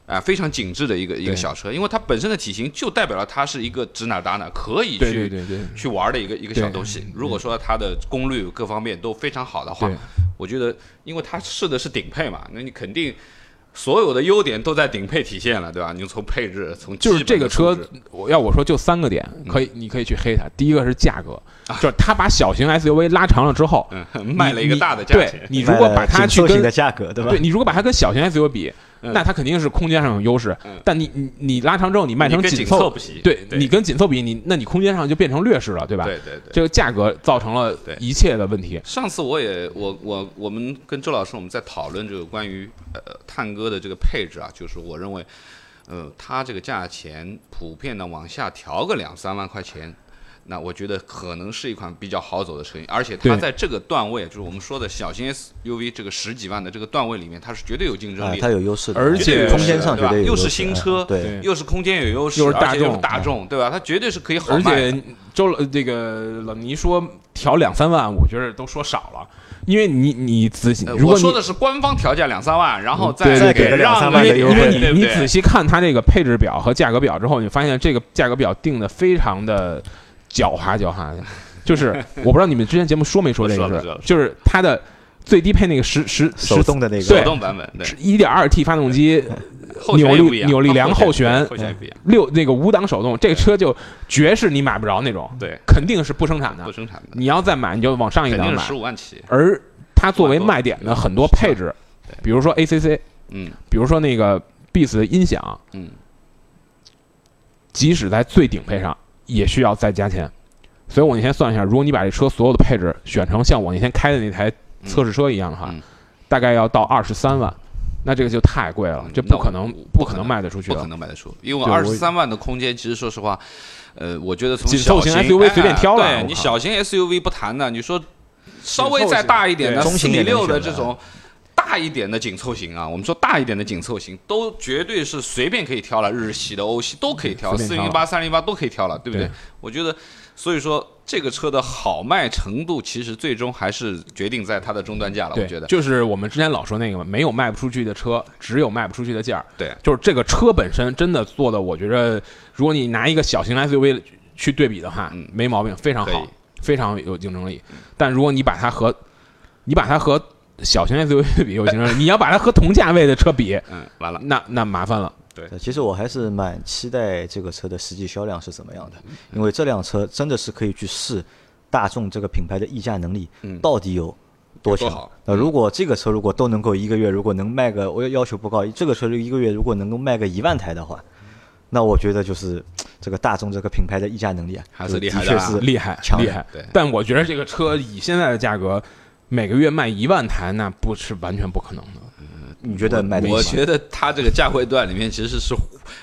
啊、非常紧致的一个一个小车，因为它本身的体型就代表了它是一个指哪打哪，可以去对对对对去玩的一个一个小东西。如果说它的功率各方面都非常好的话，我觉得，因为它试的是顶配嘛，那你肯定所有的优点都在顶配体现了，对吧？你从配置，从就是这个车我要我说就三个点，可以你可以去黑它。第一个是价格，啊 就是他把小型 SUV 拉长了之后，嗯，卖了一个大的价钱对，你如果把它去跟的价格，对吧？对你如果把它跟小型 SUV 比，嗯那它肯定是空间上有优势嗯。但你你你拉长之后，你卖成你跟紧凑对你跟紧凑比，你那你空间上就变成劣势了，对吧？对对对。这个价格造成了一切的问题。上次我也我我我们跟周老师我们在讨论这个关于呃探戈的这个配置啊，就是我认为，呃，它这个价钱普遍的往下调个两三万块钱，那我觉得可能是一款比较好走的车型，而且它在这个段位，就是我们说的小型 SUV 这个十几万的这个段位里面，它是绝对有竞争啊，力。它有优势的，而且绝对有空优势的对吧间上绝对有又是优势啊新车对对又是空间有优势，又是大众大众，对吧？它绝对是可以好而卖而。且周老这个老倪说调两三万，我觉得都说少了，因为你你仔细呃，如果你我说的是官方调价两三万，然后对再给让三万因为因的优惠为你你仔细看它这个配置表和价格表之后，你发现这个价格表定的非常的狡猾狡猾。的，就是 我不知道你们之前节目说没说这个就是它的最低配那个十十手动的那个手动版本，对，一点二 T 发动机，扭力扭力梁后后悬六那个五档手动，这个车就绝是你买不着那种，对，肯定是不生产的。不。生产的，你要再买，你就往上一档买肯定是十。五万起，而它作为卖点的很多配置，比如说 ACC，嗯。比如说那个 Beats 的音响，嗯，即使在最顶配上，也需要再加钱。所以我那天算一下，如果你把这车所有的配置选成像我那天开的那台测试车一样的话，嗯大概要到二十三万，那这个就太贵了，这不可能不可能卖得出去不可。能卖得出，因为二十三万的空间，其实说实话，呃，我觉得从紧凑型 SUV 哎随便挑了对你小型 SUV 不谈的，你说稍微再大一点的四米六的这种。大一点的紧凑型啊，我们说大一点的紧凑型，都绝对是随便可以挑了，日系的、欧系都可以挑，四零八、三零八都可以挑了，对不对对？我觉得，所以说这个车的好卖程度，其实最终还是决定在它的终端价了。我，觉得，就是我们之前老说那个嘛，没有卖不出去的车，只有卖不出去的价儿。对，就是这个车本身真的做的，我觉得，如果你拿一个小型 SUV 去对比的话，嗯没毛病，非常好，非常有竞争力。但如果你把它和你把它和小型 SUV 比有竞争力，你要把它和同价位的车比，嗯，完了，那那麻烦了。对。其实我还是蛮期待这个车的实际销量是怎么样的，因为这辆车真的是可以去试大众这个品牌的溢价能力嗯。到底有多强。那如果这个车如果都能够一个月如果能卖个，我要求不高，这个车一个月如果能够卖个一万台的话，那我觉得就是这个大众这个品牌的溢价能力啊，还是厉害的啊。的确是厉害，强厉害。对。但我觉得这个车以现在的价格，每个月卖一万台，那不是完全不可能的。你觉得卖得我起吗觉得它这个价位段里面其实是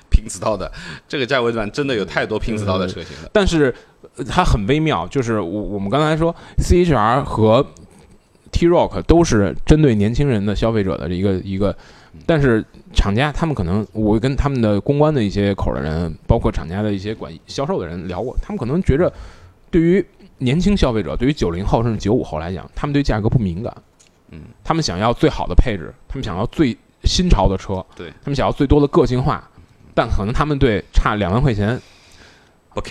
拼刺刀的，这个价位段真的有太多拼刺刀的车型了。但是呃它很微妙，就是我我们刚才说 CHR 和 T Rock 都是针对年轻人的消费者的一个一个，但是厂家他们可能我跟他们的公关的一些口的人，包括厂家的一些管销售的人聊过，他们可能觉着对于年轻消费者，对于九零后甚至九五后来讲，他们对价格不敏感，嗯，他们想要最好的配置，他们想要最新潮的车，对。他们想要最多的个性化，但可能他们对差两万块钱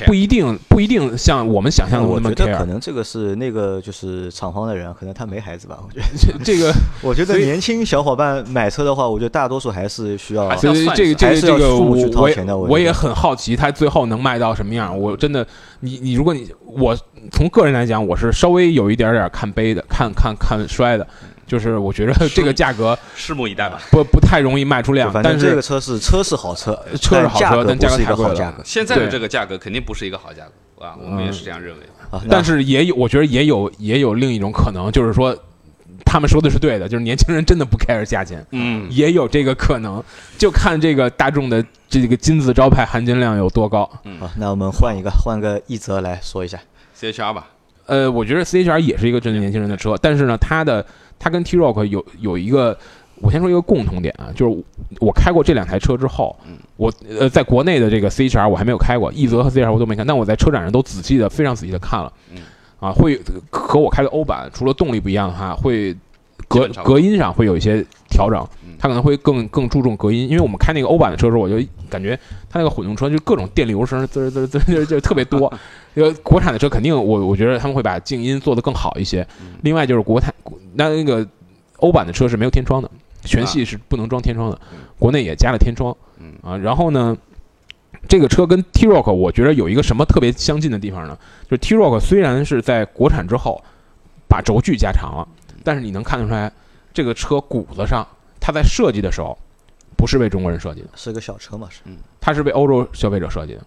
不一定不一定像我们想象的那么我觉得可。能这个是那个就是厂方的人，可能他没孩子吧。我觉得，这个，我觉得年轻小伙伴买车的话，我觉得大多数还是需要所以这个这个这个我我也很好奇，他最后能卖到什么样。我真的，你你如果你我从个人来讲，我是稍微有一点点看悲的，看看看衰的，就是我觉得这个价格拭目以待吧。不不太容易卖出量，但是这个车是车是好车，车是好车但价格但价格不是一太贵了个好价格现在的对这个价格肯定不是一个好价格啊，我们也是这样认为。啊。但是也有，我觉得也有也有另一种可能，就是说。他们说的是对的，就是年轻人真的不 care 价钱，嗯，也有这个可能，就看这个大众的这个金字招牌含金量有多高。好，那我们换一个换个一泽来说一下。CHR 吧，呃，我觉得 CHR 也是一个针对年轻人的车，但是呢，它的它跟 T Rock 有有一个，我先说一个共同点啊，就是我开过这两台车之后，我呃在国内的这个 CHR 我还没有开过，奕泽和 CHR 我都没看，但我在车展上都仔细的非常仔细的看了，啊，会和我开的欧版除了动力不一样哈，会隔隔音上会有一些调整，它可能会更更注重隔音，因为我们开那个欧版的车的时候，我就感觉它那个混动车就各种电流声，滋滋滋滋就特别多。因为国产的车肯定我我觉得他们会把静音做得更好一些。另外就是国产那那个欧版的车是没有天窗的，全系是不能装天窗的，国内也加了天窗。啊，然后呢，这个车跟 T Rock 我觉得有一个什么特别相近的地方呢？就是 T Rock 虽然是在国产之后把轴距加长了，但是你能看得出来，这个车骨子上它在设计的时候不是为中国人设计的。是个小车嘛，是它是为欧洲消费者设计的。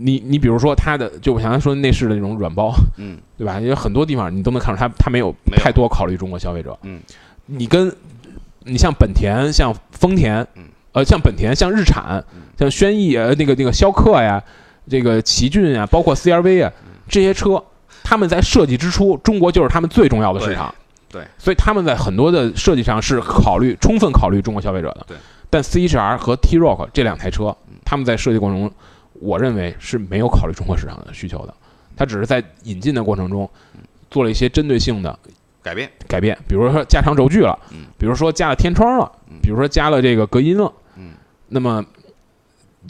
嗯，你你比如说它的，就我刚才说内饰的那种软包，嗯，对吧？因为很多地方你都能看出它它没有太多考虑中国消费者。嗯，你跟你像本田、像丰田，嗯，呃，像本田、像日产、像轩逸呃那个那个逍客呀，这个奇骏呀，包括 CRV 啊这些车，他们在设计之初，中国就是他们最重要的市场。对对所以他们在很多的设计上是考虑充分考虑中国消费者的。对，但 CHR 和 T Rock 这两台车，他们在设计过程中，我认为是没有考虑中国市场的需求的，它只是在引进的过程中做了一些针对性的改变，改变，比如说加长轴距了，比如说加了天窗了，比如说加了这个隔音了，嗯，那么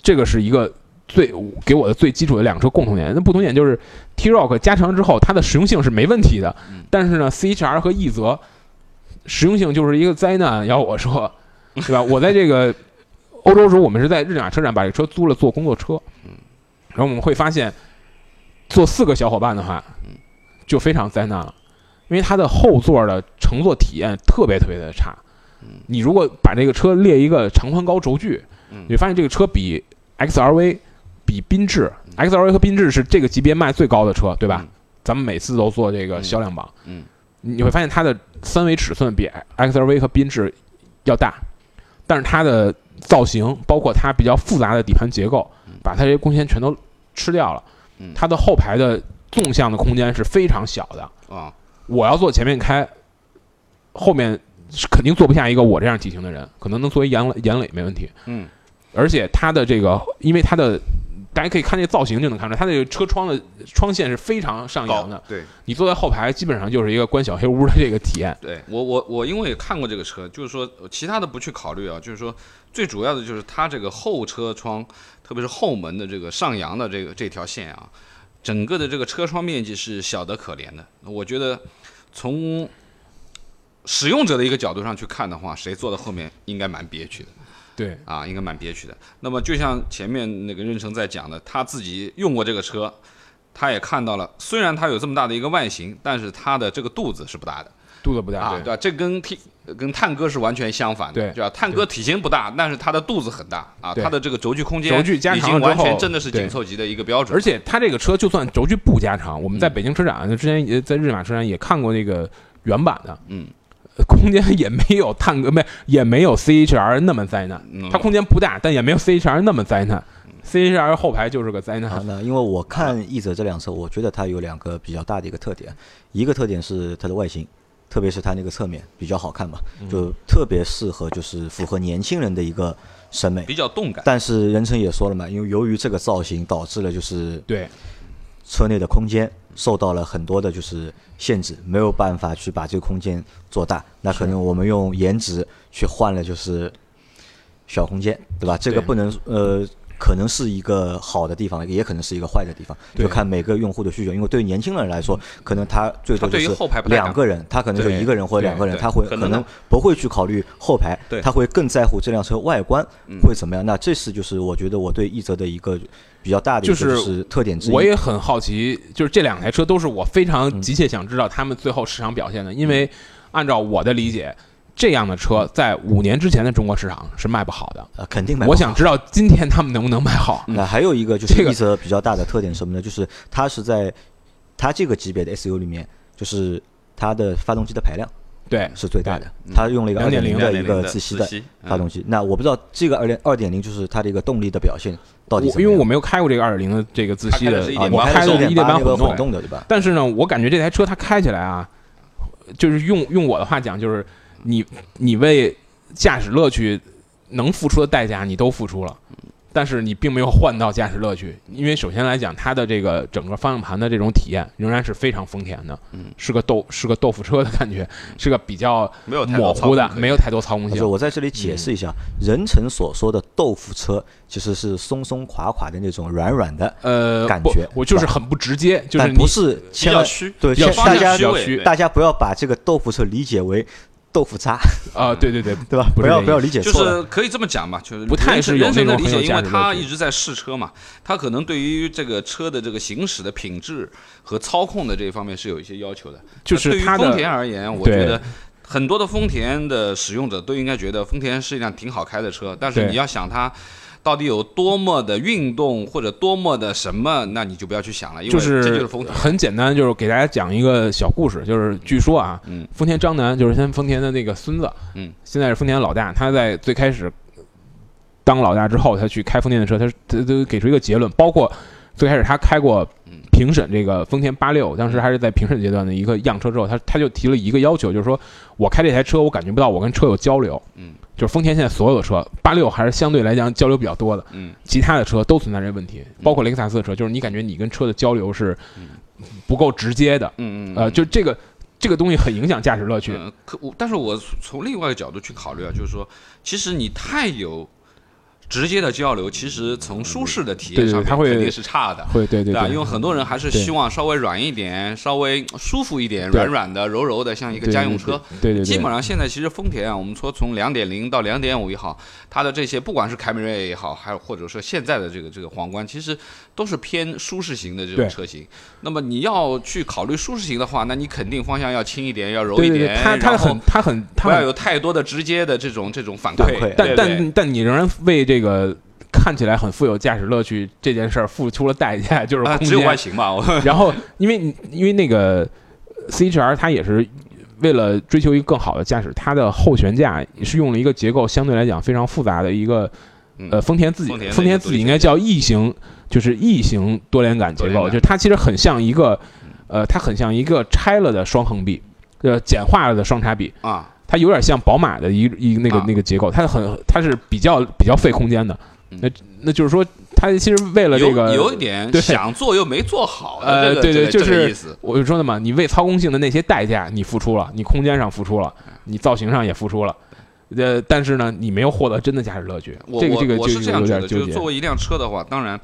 这个是一个最给我的最基础的两个车共同点。那不同点就是 T Rock 加长之后，它的实用性是没问题的，但是呢，CHR 和奕泽实用性就是一个灾难。要我说，对吧？我在这个欧洲时候，我们是在日内瓦车展把这车租了做工作车，然后我们会发现，坐四个小伙伴的话，就非常灾难了。因为它的后座的乘坐体验特别特别的差。你如果把这个车列一个长宽高轴距，你会发现这个车比 XRV、比缤智，XRV 和缤智是这个级别卖最高的车，对吧？咱们每次都做这个销量榜，嗯，你会发现它的三维尺寸比 XRV 和缤智要大，但是它的造型，包括它比较复杂的底盘结构，把它这些空间全都吃掉了。嗯它的后排的纵向的空间是非常小的。啊，我要坐前面开，后面是肯定坐不下一个我这样体型的人，可能能作为杨磊杨磊没问题。嗯，而且它的这个，因为它的大家可以看这个造型就能看出来，它这个车窗的窗线是非常上扬的。对你坐在后排，基本上就是一个关小黑屋的这个体验。对，我我我因为看过这个车，就是说其他的不去考虑啊，就是说最主要的就是它这个后车窗，特别是后门的这个上扬的这个这条线啊，整个的这个车窗面积是小得可怜的。我觉得从使用者的一个角度上去看的话，谁坐在后面应该蛮憋屈的。对，啊，应该蛮憋屈的。那么就像前面那个任成在讲的，他自己用过这个车，他也看到了，虽然它有这么大的一个外形，但是它的这个肚子是不大的肚子不大，啊，对对吧？这跟 T 跟探戈是完全相反的，对对吧？探戈体型不大，但是它的肚子很大啊，对。它的这个轴距空间轴距加已经完长了之后全真的是紧凑级的一个标准。而且它这个车就算轴距不加长，我们在北京车展就之前也在日马车展也看过那个原版的，嗯，空间也没有探戈没 也没有 CHR 那么灾难，嗯。它空间不大，但也没有 CHR 那么灾难。CHR 后排就是个灾啊难，，那因为我看奕泽这辆车，我觉得它有两个比较大的一个特点，一个特点是它的外形，特别是它那个侧面比较好看嘛，嗯就特别适合就是符合年轻人的一个审美。比较动感。但是任成也说了嘛，因为由于这个造型导致了就是对，车内的空间受到了很多的就是限制，没有办法去把这个空间做大。那可能我们用颜值去换了就是小空间，对吧？这个不能呃。可能是一个好的地方，也可能是一个坏的地方，就看每个用户的需求。因为对于年轻人来说，可能他最多就是两个人，他可能就一个人或者两个人，他会可能不会去考虑后排对，他会更在乎这辆车外观嗯会怎么样。那这是就是我觉得我对奕泽的一个比较大的就是特点之一。我也很好奇，就是这两台车都是我非嗯常急切想知道他们最后市场表现的，因为按照我的理解，这样的车在五年之前的中国市场是卖不好的。呃，肯定买不好。我想知道今天他们能不能卖好。那还有一个就是这个。一则比较大的特点是什么呢？就是它是在它这个级别的 SU 里面，就是它的发动机的排量对，是最大的，它用了一个二点零的一个自吸的发动机。那我不知道这个二点二点零就是它的一个动力的表现到底怎么样。因为我没有开过这个二点零的这个自吸的开的是，啊，我开的是1.8开的一点八混混动的对吧？但是呢，我感觉这台车它开起来啊，就是用用我的话讲，就是你你为驾驶乐趣能付出的代价你都付出了，但是你并没有换到驾驶乐趣，因为首先来讲，它的这个整个方向盘的这种体验仍然是非常丰田的，是个豆是个豆腐车的感觉，是个比较没有模糊的没有太多操控性就。我在这里解释一下，任成所说的豆腐车其实是松松垮垮的那种软软的，呃，感觉吧我就是很不直接，就是你不是比千万较虚，对，大家虚大家不要把这个豆腐车理解为豆腐渣，啊，对对对，对吧？不要不要理解就错就。是可以这么讲嘛，就是不太是有人生的理解，因为他一直在试车嘛，他可能对于这个车的这个行驶的品质和操控的这一方面是有一些要求的。就是对于丰田而言，我觉得很多的丰田的使用者都应该觉得丰田是一辆挺好开的车，但是你要想它。到底有多么的运动或者多么的什么，那你就不要去想了，因为就这就是是丰田。很简单，就是给大家讲一个小故事，就是据说啊，嗯。丰田章男就是先丰田的那个孙子，嗯，现在是丰田老大，他在最开始当老大之后，他去开丰田的车，他他都给出一个结论，包括最开始他开过嗯。评审这个丰田八六，当时还是在评审阶段的一个样车之后，他他就提了一个要求，就是说我开这台车，我感觉不到我跟车有交流，嗯，就是丰田现在所有的车，八六还是相对来讲交流比较多的，嗯，其他的车都存在这个问题，包括雷克萨斯的车，就是你感觉你跟车的交流是不够直接的，嗯嗯，呃，就这个这个东西很影响驾驶乐趣。嗯，可我但是我从另外一个角度去考虑啊，就是说，其实你太有直接的交流，其实从舒适的体对对它会验上面肯定是差的。会，对对吧？对，因为很多人还是希望稍微软一点，稍微舒服一点，软软的、柔柔的，像一个家用车。，对对对，基本上现在其实丰田啊，我们说从两点零到两点五也好，它的这些不管是凯美瑞也好，还有或者说现在的这个这个皇冠，其实都是偏舒适型的这种车型。那么你要去考虑舒适型的话，那你肯定方向要轻一点，要柔对对对，一点，它它很它很它不要有太多的直接的这种这种反反馈馈，但对对但但你仍然为这个看起来很富有驾驶乐趣这件事儿付出了代价，就是啊，只有空间。然后因为因为那个 CHR 它也是为了追求一个更好的驾驶，它的后悬架也是用了一个结构相对来讲非常复杂的一个嗯。呃丰田自己丰田自己应该叫异形，就是异形多连杆结构，就是它其实很像一个呃它很像一个拆了的双横臂，呃简化了的双叉臂。啊，它有点像宝马的一一那个啊那个结构，它很它是比较比较费空间的。嗯那那就是说，它其实为了这个有有一点对想做又没做好呃这个对对就是意思。我就说的嘛，你为操控性的那些代价你付出了，你空间上付出了，你造型上也付出了，呃，但是呢，你没有获得真的驾驶乐趣。我这个这个就是这样觉得，就。是作为一辆车的话，当然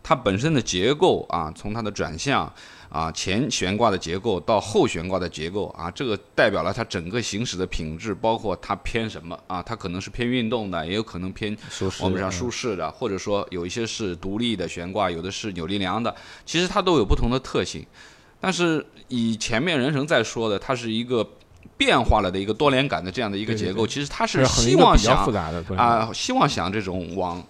它本身的结构啊，从它的转向啊，前悬挂的结构到后悬挂的结构啊，这个代表了它整个行驶的品质，包括它偏什么啊，它可能是偏运动的，也有可能偏我们讲嗯舒适的，或者说有一些是独立的悬挂，有的是扭力梁的，其实它都有不同的特性。但是以前面人成在说的，它是一个变化了的一个多连杆的这样的一个结构，对其实它是希望想啊，希望想这种往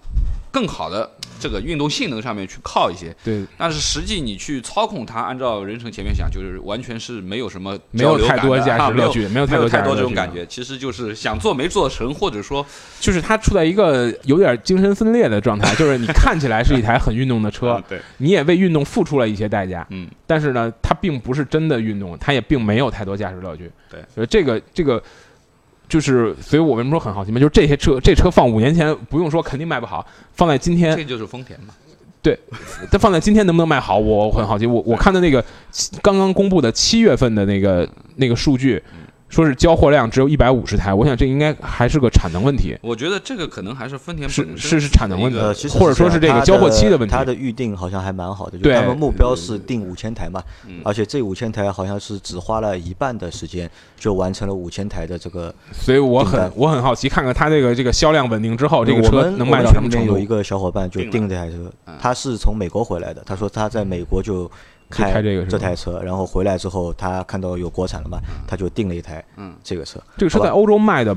更好的这个运动性能上面去靠一些。对，但是实际你去操控它，按照人成前面想，就是完全是没有什么没有太多驾驶乐趣，没有太多太多这种感觉，其实就是想做没做成，或者说就是它处在一个有点精神分裂的状态，就是你看起来是一台很运动的车 嗯，对，你也为运动付出了一些代价，嗯，但是呢，它并不是真的运动，它也并没有太多驾驶乐趣。对，所以这个这个就是，所以我为什么说很好奇嘛？就是这些车，这车放五年前不用说，肯定卖不好，放在今天这就是丰田嘛。对 它放在今天能不能卖好，我很好奇。我我看的那个刚刚公布的七月份的那个那个数据，说是交货量只有一百五十台，我想这应该还是个产能问题。我觉得这个可能还是丰田是是是产能问题或者说是这个交货期的问题它的预定好像还蛮好的，就对他们目标是定五千台嘛，嗯而且这五千台好像是只花了一半的时间就完成了五千台的这个。所以我很我很好奇，看看它这个这个销量稳定之后，这个车能卖到什么程度有一？个小伙伴就订这台车嗯，他是从美国回来的，他说他在美国就就开这个是吧台车，然后回来之后他看到有国产了嘛，他就订了一台嗯。这个车，这个车在欧洲卖的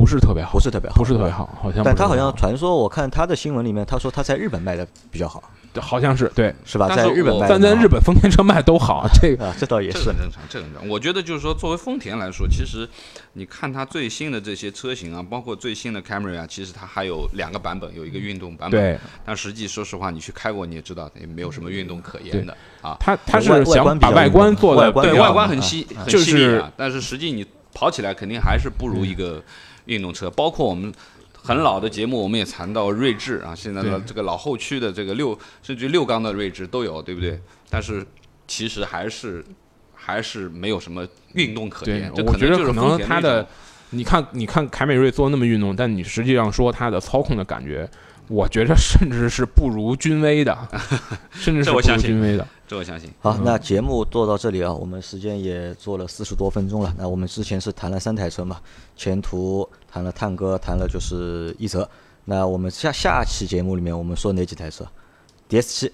不是特别好，不是特别好，不是特别好，好像但他好像传说，我看他的新闻里面，他说他在日本卖的比较好，好像是对，是吧？在日本卖但在日本丰田车卖都好，这个啊，这倒也是。很正常，这个很正常。我觉得就是说，作为丰田来说，其实你看它最新的这些车型啊，包括最新的 Camry 啊，其实它还有两个版本，有一个运动版本。对。但实际说实话，你去开过，你也知道，也没有什么运动可言的。啊。他他是想把外观做的对外观很啊细很就是细腻啊，但是实际你跑起来肯定还是不如一个运动车。包括我们很老的节目，我们也谈到锐志啊，现在的这个老后驱的这个六甚至于六缸的锐志都有，对不对？但是其实还是还是没有什么运动可言。这，我觉得可能就是丰能它的你看你看凯美瑞做那么运动，但你实际上说它的操控的感觉，我觉得甚至是不如君威的，甚至是不如君威的。这我相信。好，那节目做到这里啊，我们时间也做了四十多分钟了。那我们之前是谈了三台车嘛，前途谈了探戈，谈了就是奕泽。那我们下下期节目里面，我们说哪几台车？DS 七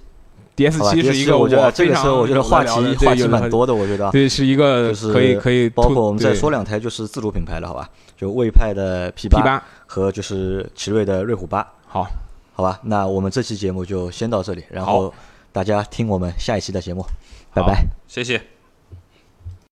，DS 七是一个我觉得这个车我觉得话题话题蛮多的，我觉得啊。对，是一个就是可以可以，包括我们再说两台就是自主品牌了，好吧？就魏派的 P P 八和就是奇瑞的瑞虎八，好，好吧？那我们这期节目就先到这里，然后大家听我们下一期的节目，拜拜。谢谢。